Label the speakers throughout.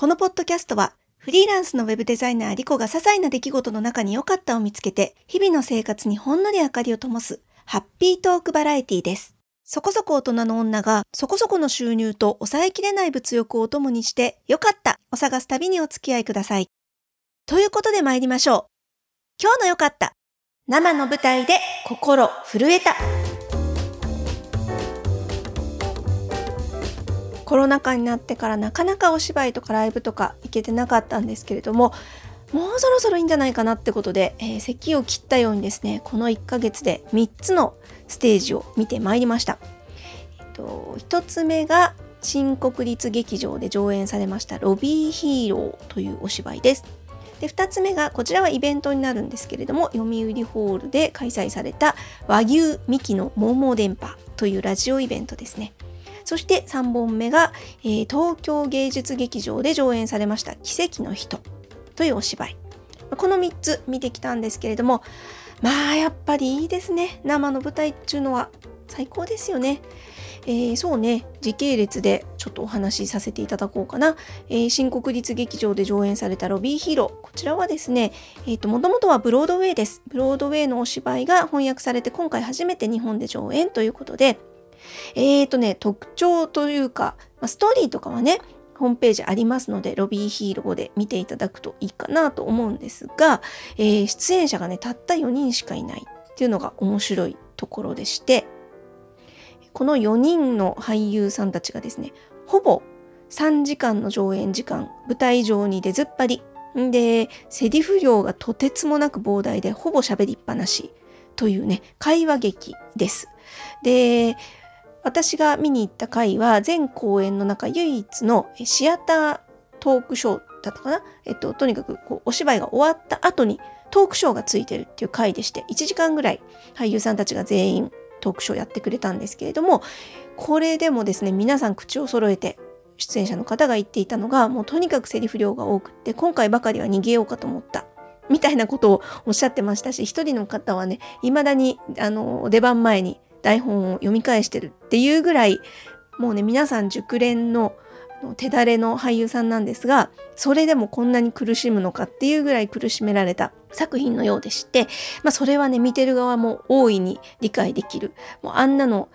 Speaker 1: このポッドキャストは、フリーランスのウェブデザイナーリコが些細な出来事の中に良かったを見つけて、日々の生活にほんのり明かりを灯す、ハッピートークバラエティです。そこそこ大人の女が、そこそこの収入と抑えきれない物欲をお供にして、良かったを探す旅にお付き合いください。ということで参りましょう。今日の良かった。生の舞台で心震えた。コロナ禍になってからなかなかお芝居とかライブとか行けてなかったんですけれどももうそろそろいいんじゃないかなってことで、えー、席を切ったようにですねこの1ヶ月で3つのステージを見てまいりました、えっと、1つ目が新国立劇場で上演されましたロビーヒーローというお芝居です。で2つ目がこちらはイベントになるんですけれども読売ホールで開催された和牛ミキの桃電波というラジオイベントですね。そして3本目が、えー、東京芸術劇場で上演されました奇跡の人というお芝居。この3つ見てきたんですけれども、まあやっぱりいいですね。生の舞台っていうのは最高ですよね。えー、そうね、時系列でちょっとお話しさせていただこうかな。えー、新国立劇場で上演されたロビーヒーロー。こちらはですね、えっ、ー、と、もともとはブロードウェイです。ブロードウェイのお芝居が翻訳されて今回初めて日本で上演ということで、えーとね、特徴というか、まあ、ストーリーとかはね、ホームページありますので、ロビーヒーローで見ていただくといいかなと思うんですが、えー、出演者がね、たった4人しかいないっていうのが面白いところでして、この4人の俳優さんたちがですね、ほぼ3時間の上演時間、舞台上に出ずっぱり。で、セリフ量がとてつもなく膨大で、ほぼ喋りっぱなしというね、会話劇です。で、私が見に行った回は全公演の中唯一のシアタートークショーだったかな。えっと、とにかくこうお芝居が終わった後にトークショーがついてるっていう回でして1時間ぐらい俳優さんたちが全員トークショーやってくれたんですけれどもこれでもですね皆さん口を揃えて出演者の方が言っていたのがもうとにかくセリフ量が多くって今回ばかりは逃げようかと思った。みたいなことをおっしゃってましたし一人の方はね未だにあの出番前に台本を読み返してるっていうぐらいもうね皆さん熟練の手だれの俳優さんなんですがそれでもこんなに苦しむのかっていうぐらい苦しめられた作品のようでして、まあ、それはね見てる側も大いに理解できる。もうあんなの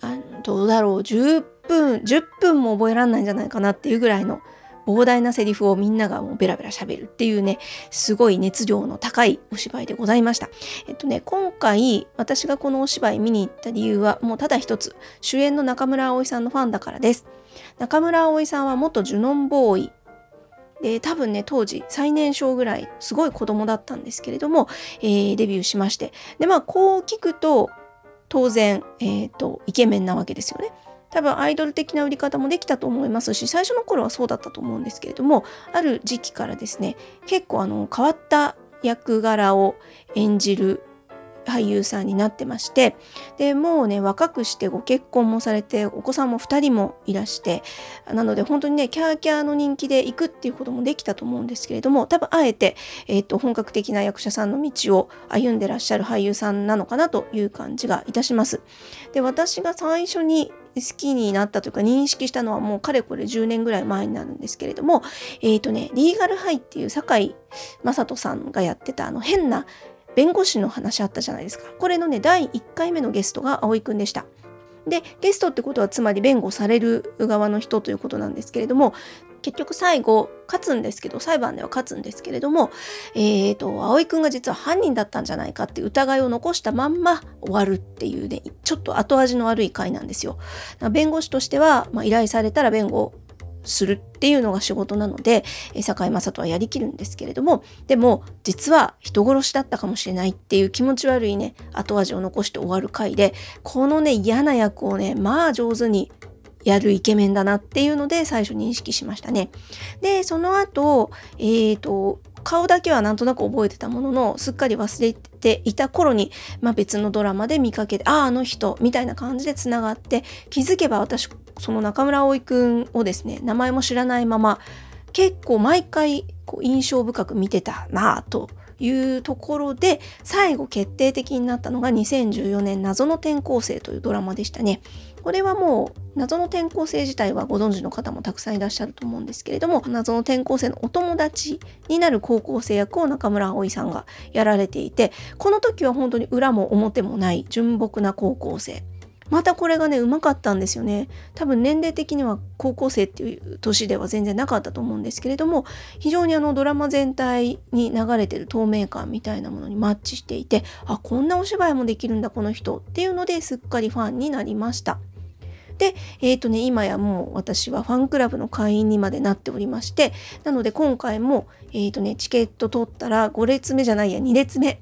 Speaker 1: あどうだろう10分10分も覚えらんないんじゃないかなっていうぐらいの膨大なセリフをみんながもうベラベラ喋るっていうね、すごい熱量の高いお芝居でございました。えっとね、今回私がこのお芝居見に行った理由はもうただ一つ、主演の中村葵さんのファンだからです。中村葵さんは元ジュノンボーイで多分ね当時最年少ぐらいすごい子供だったんですけれども、えー、デビューしましてでまあこう聞くと当然、えーとイケメンなわけですよね。多分アイドル的な売り方もできたと思いますし最初の頃はそうだったと思うんですけれどもある時期からですね結構あの変わった役柄を演じる俳優さんになってましてでもうね若くしてご結婚もされてお子さんも2人もいらしてなので本当にねキャーキャーの人気で行くっていうこともできたと思うんですけれども多分あえて、えーと、本格的な役者さんの道を歩んでらっしゃる俳優さんなのかなという感じがいたします。で私が最初に好きになったというか認識したのはもうかれこれ10年ぐらい前になるんですけれども、えっ、ー、とね、リーガルハイっていう堺雅人さんがやってたあの変な弁護士の話あったじゃないですか。これのね、第1回目のゲストが葵くんでした。で、ゲストってことはつまり弁護される側の人ということなんですけれども、結局最後勝つんですけど裁判では勝つんですけれども、えーと、葵くんが実は犯人だったんじゃないかって疑いを残したまんま終わるっていうねちょっと後味の悪い回なんですよ。弁護士としては、まあ、依頼されたら弁護するっていうのが仕事なので堺雅人はやりきるんですけれどもでも実は人殺しだったかもしれないっていう気持ち悪いね後味を残して終わる回でこのね嫌な役をねまあ上手にやるイケメンだなっていうので最初認識しましたね。で、その後、えっ、ー、と、顔だけはなんとなく覚えてたものの、すっかり忘れていた頃に、まあ、別のドラマで見かけて、ああ、あの人、みたいな感じでつながって、気づけば私、その中村葵くんをですね、名前も知らないまま、結構毎回こう印象深く見てたなぁというところで最後決定的になったのが2014年謎の転校生というドラマでしたね。これはもう謎の転校生自体はご存知の方もたくさんいらっしゃると思うんですけれども謎の転校生のお友達になる高校生役を中村葵さんがやられていてこの時は本当に裏も表もない純朴な高校生。またこれがねうまかったんですよね。多分年齢的には高校生っていう年では全然なかったと思うんですけれども非常にあのドラマ全体に流れてる透明感みたいなものにマッチしていてあこんなお芝居もできるんだこの人っていうのですっかりファンになりました。で、えっ、ー、とね、今やもう私はファンクラブの会員にまでなっておりまして、なので今回も、え、ー、とね、チケット取ったら5列目じゃないや、2列目。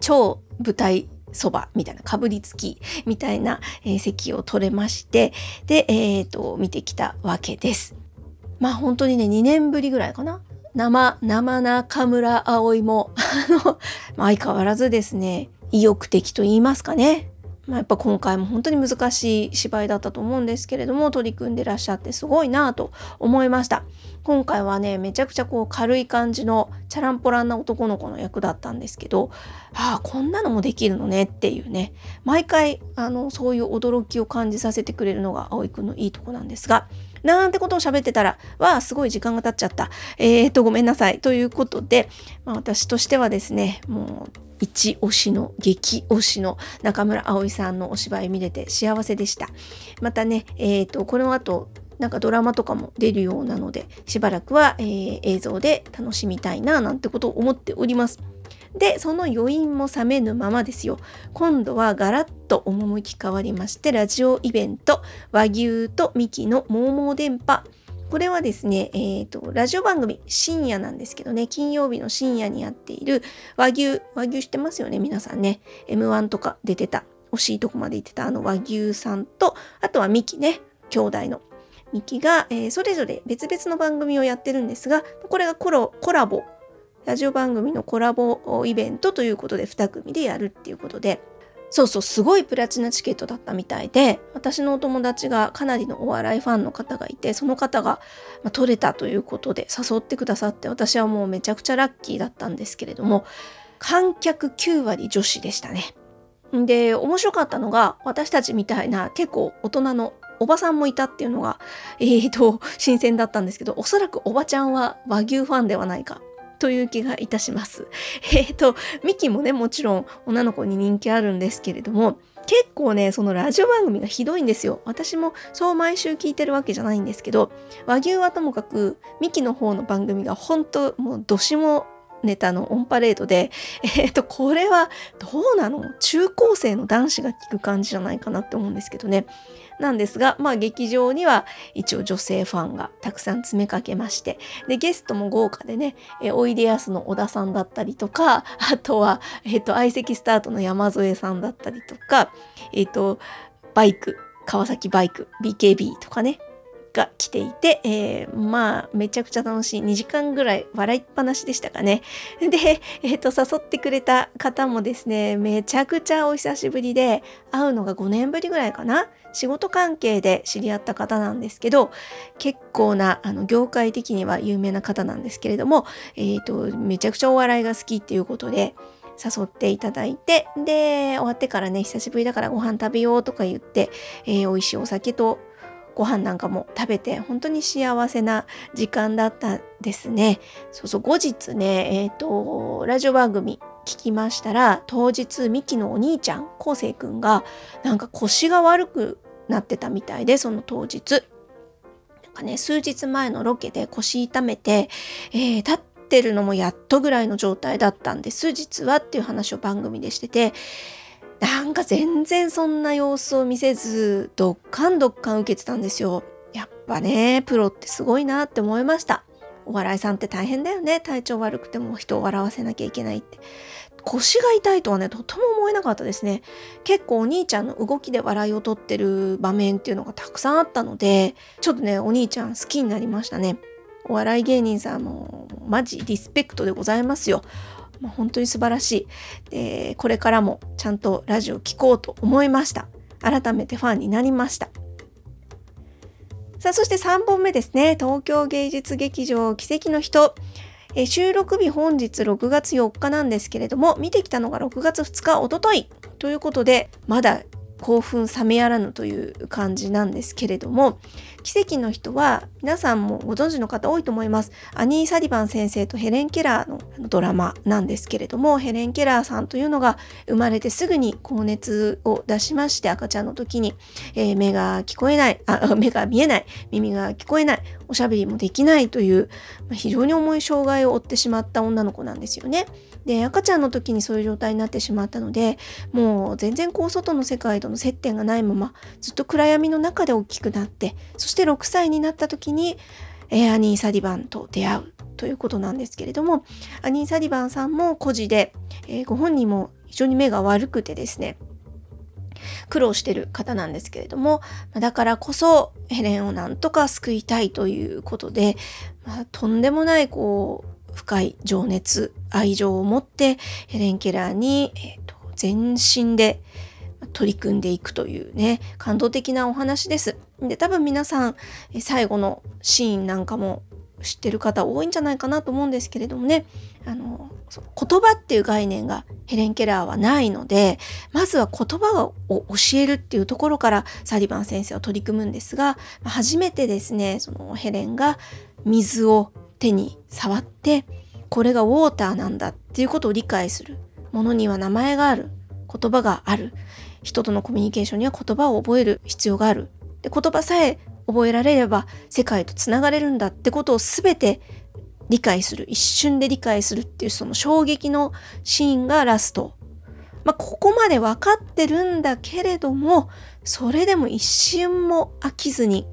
Speaker 1: 超舞台そばみたいなかぶりつきみたいな、えー、席を取れましてで、えーと、見てきたわけです。まあ本当にね2年ぶりぐらいかな生生中村葵もあの、相変わらずですね意欲的と言いますかねまあ、やっぱ今回も本当に難しい芝居だったと思うんですけれども取り組んでらっしゃってすごいなと思いました。今回はねめちゃくちゃこう軽い感じのチャランポランな男の子の役だったんですけどああこんなのもできるのねっていうね。毎回あのそういう驚きを感じさせてくれるのが葵くんのいいとこなんですがなんてことを喋ってたら、わあ、すごい時間が経っちゃった。えーと、ごめんなさい。ということで、まあ、私としてはですね、もう一推しの激推しの中村葵さんのお芝居見れて幸せでした。またね、えーと、この後なんかドラマとかも出るようなのでしばらくは、えー、映像で楽しみたいななんてことを思っております。でその余韻も冷めぬままですよ。今度はガラッと趣変わりましてラジオイベント和牛とミキのモーモー電波。これはですね、えーと、ラジオ番組深夜なんですけどね金曜日の深夜にやっている和牛和牛知ってますよね皆さんね。M1 とか出てた惜しいとこまで行ってたあの和牛さんとあとはミキね兄弟の。ミキが、えー、それぞれ別々の番組をやってるんですがこれがコラボラジオ番組のコラボイベントということで2組でやるっていうことでそうそうすごいプラチナチケットだったみたいで私のお友達がかなりのお笑いファンの方がいてその方が、取れたということで誘ってくださって私はもうめちゃくちゃラッキーだったんですけれども観客9割女子でしたね。で面白かったのが私たちみたいな結構大人のおばさんもいたっていうのが、えーと、新鮮だったんですけどおそらくおばちゃんは和牛ファンではないかという気がいたします。えっ、ー、と、ミキもね、もちろん女の子に人気あるんですけれども、結構ね、そのラジオ番組がひどいんですよ。私もそう毎週聞いてるわけじゃないんですけど、和牛はともかく、ミキの方の番組が本当もうどしもネタのオンパレードで、えっ、ー、と、これはどうなの？中高生の男子が聞く感じじゃないかなって思うんですけどね。なんですが、まあ劇場には一応女性ファンがたくさん詰めかけまして、で、ゲストも豪華でね、えおいでやすの小田さんだったりとか、あとは、えっ、と、相席スタートの山添さんだったりとか、えっ、と、バイク、川崎バイク、BKB とかね、が来ていて、えー、まあ、めちゃくちゃ楽しい。2時間ぐらい笑いっぱなしでしたかね。で、えっ、ー、と、誘ってくれた方もですね、めちゃくちゃお久しぶりで、会うのが5年ぶりぐらいかな。仕事関係で知り合った方なんですけど、結構な、あの、業界的には有名な方なんですけれども、え、ー、と、めちゃくちゃお笑いが好きっていうことで、誘っていただいて、で、終わってからね、久しぶりだからご飯食べようとか言って、えー、美味しいお酒とご飯なんかも食べて本当に幸せな時間だったですね。そうそう後日ねえっ、ー、とラジオ番組聞きましたら当日ミキのお兄ちゃんこうせいくんがなんか腰が悪くなってたみたいでその当日なんかね数日前のロケで腰痛めて、えー、立ってるのもやっとぐらいの状態だったんです実はっていう話を番組でしててなんか全然そんな様子を見せず、どっかんどっかん受けてたんですよ。やっぱね、プロってすごいなって思いました。お笑いさんって大変だよね。体調悪くても人を笑わせなきゃいけないって。腰が痛いとはね、とても思えなかったですね。結構お兄ちゃんの動きで笑いを取ってる場面っていうのがたくさんあったので、ちょっとね、お兄ちゃん好きになりましたね。お笑い芸人さんもマジリスペクトでございますよ。まあ、本当に素晴らしいでこれからもちゃんとラジオ聴こうと思いました改めてファンになりましたさあそして3本目ですね東京芸術劇場奇跡の人え収録日本日6月4日なんですけれども見てきたのが6月2日おととい。ということでまだ興奮冷めやらぬという感じなんですけれども奇跡の人は皆さんもご存知の方多いと思いますアニー・サリバン先生とヘレン・ケラーのドラマなんですけれどもヘレン・ケラーさんというのが生まれてすぐに高熱を出しまして赤ちゃんの時に、えー、目が聞こえないあ 目が見えない耳が聞こえないおしゃべりもできないという、ま、非常に重い障害を負ってしまった女の子なんですよね。で赤ちゃんの時にそういう状態になってしまったのでもう全然こう外の世界との接点がないままずっと暗闇の中で大きくなってそして6歳になった時にエアニー・サディバンと出会うということなんですけれどもアニー・サディバンさんも孤児で、えー、ご本人も非常に目が悪くてですね苦労してる方なんですけれどもだからこそヘレンをなんとか救いたいということで、まあ、とんでもないこう深い情熱愛情を持ってヘレン・ケラーに、えーと、全身で取り組んでいくというね感動的なお話です。で多分皆さん最後のシーンなんかも知ってる方多いんじゃないかなと思うんですけれどもね。あの言葉っていう概念がヘレン・ケラーはないのでまずは言葉を教えるっていうところからサリバン先生は取り組むんですが初めてですねそのヘレンが水を手に触ってこれがウォーターなんだっていうことを理解する。ものには名前がある。言葉がある。人とのコミュニケーションには言葉を覚える必要があるで言葉さえ覚えられれば世界とつながれるんだってことを全て理解する一瞬で理解するっていうその衝撃のシーンがラスト。まあ、ここまで分かってるんだけれどもそれでも一瞬も飽きずに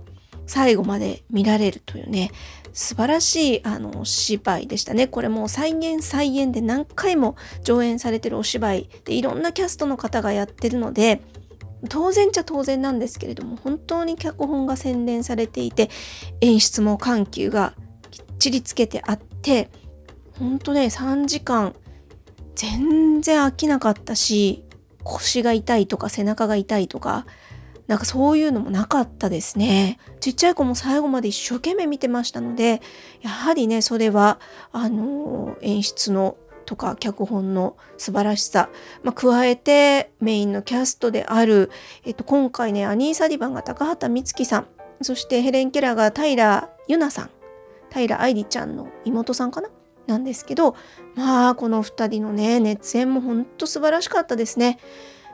Speaker 1: 最後まで見られるというね素晴らしいあの芝居でしたね。これもう再現再現で何回も上演されてるお芝居でいろんなキャストの方がやってるので当然ちゃ当然なんですけれども本当に脚本が洗練されていて演出も緩急がきっちりつけてあって本当ね3時間全然飽きなかったし腰が痛いとか背中が痛いとかなんかそういうのもなかったですね。ちっちゃい子も最後まで一生懸命見てましたのでやはりねそれはあの演出のとか脚本の素晴らしさ、まあ、加えてメインのキャストである、えっと、今回ねアニー・サディバンが高畑充希さんそしてヘレン・ケラーが平ユナさん平愛梨ちゃんの妹さんかななんですけどまあこの2人のね熱演もほんと素晴らしかったですね。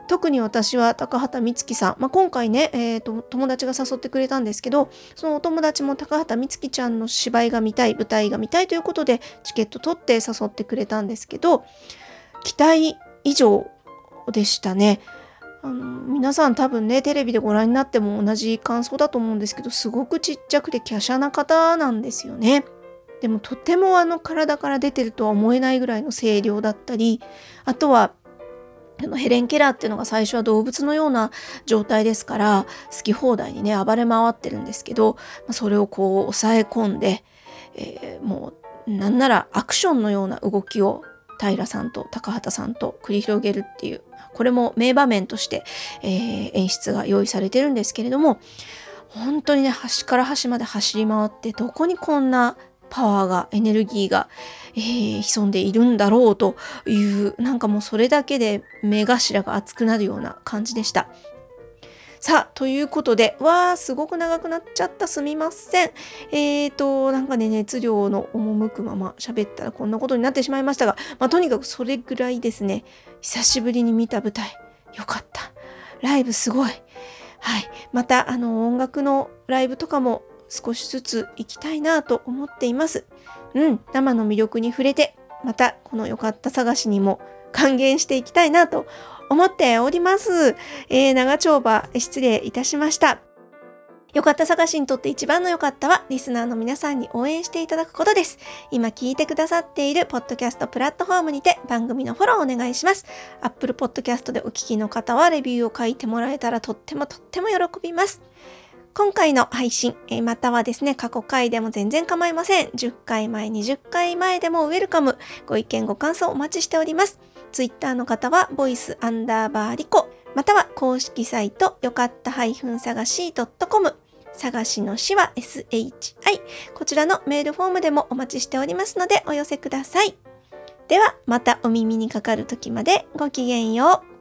Speaker 1: 特に私は高畑充希さん、まあ、今回ね、えーと、友達が誘ってくれたんですけどそのお友達も高畑充希ちゃんの芝居が見たい舞台が見たいということでチケット取って誘ってくれたんですけど期待以上でしたね。あの皆さん多分ねテレビでご覧になっても同じ感想だと思うんですけどすごくちっちゃくて華奢な方なんですよね。でもとてもあの体から出てるとは思えないぐらいの声量だったりあとはヘレン・ケラーっていうのが最初は動物のような状態ですから好き放題にね暴れ回ってるんですけどそれをこう抑え込んで、えー、もうなんならアクションのような動きを平さんと高畑さんと繰り広げるっていうこれも名場面として、えー、演出が用意されてるんですけれども本当にね端から端まで走り回ってどこにこんなパワーがエネルギーが、えー、潜んでいるんだろうというなんかもうそれだけで目頭が熱くなるような感じでした。さあ、ということで、わー、すごく長くなっちゃった。すみません。えーと、なんかね、熱量の赴くまま喋ったらこんなことになってしまいましたが、まあ、とにかくそれぐらいですね、久しぶりに見た舞台、よかった。ライブすごい。はい。また、あの、音楽のライブとかも少しずつ行きたいなと思っています。うん、生の魅力に触れて、またこの良かった探しにも還元していきたいなと思っております。えー、長丁場失礼いたしました。よかった探しにとって一番の良かったは、リスナーの皆さんに応援していただくことです。今聞いてくださっているポッドキャストプラットフォームにて番組のフォローお願いします。Apple Podcast でお聞きの方はレビューを書いてもらえたらとってもとっても喜びます。今回の配信、またはですね、過去回でも全然構いません。10回前、20回前でもウェルカム。ご意見、ご感想お待ちしております。Twitter の方は、ボイスアンダーバーリコ、または公式サイト、よかった探し .com。探しのしは SHI。こちらのメールフォームでもお待ちしておりますのでお寄せください。では、またお耳にかかる時までごきげんよう。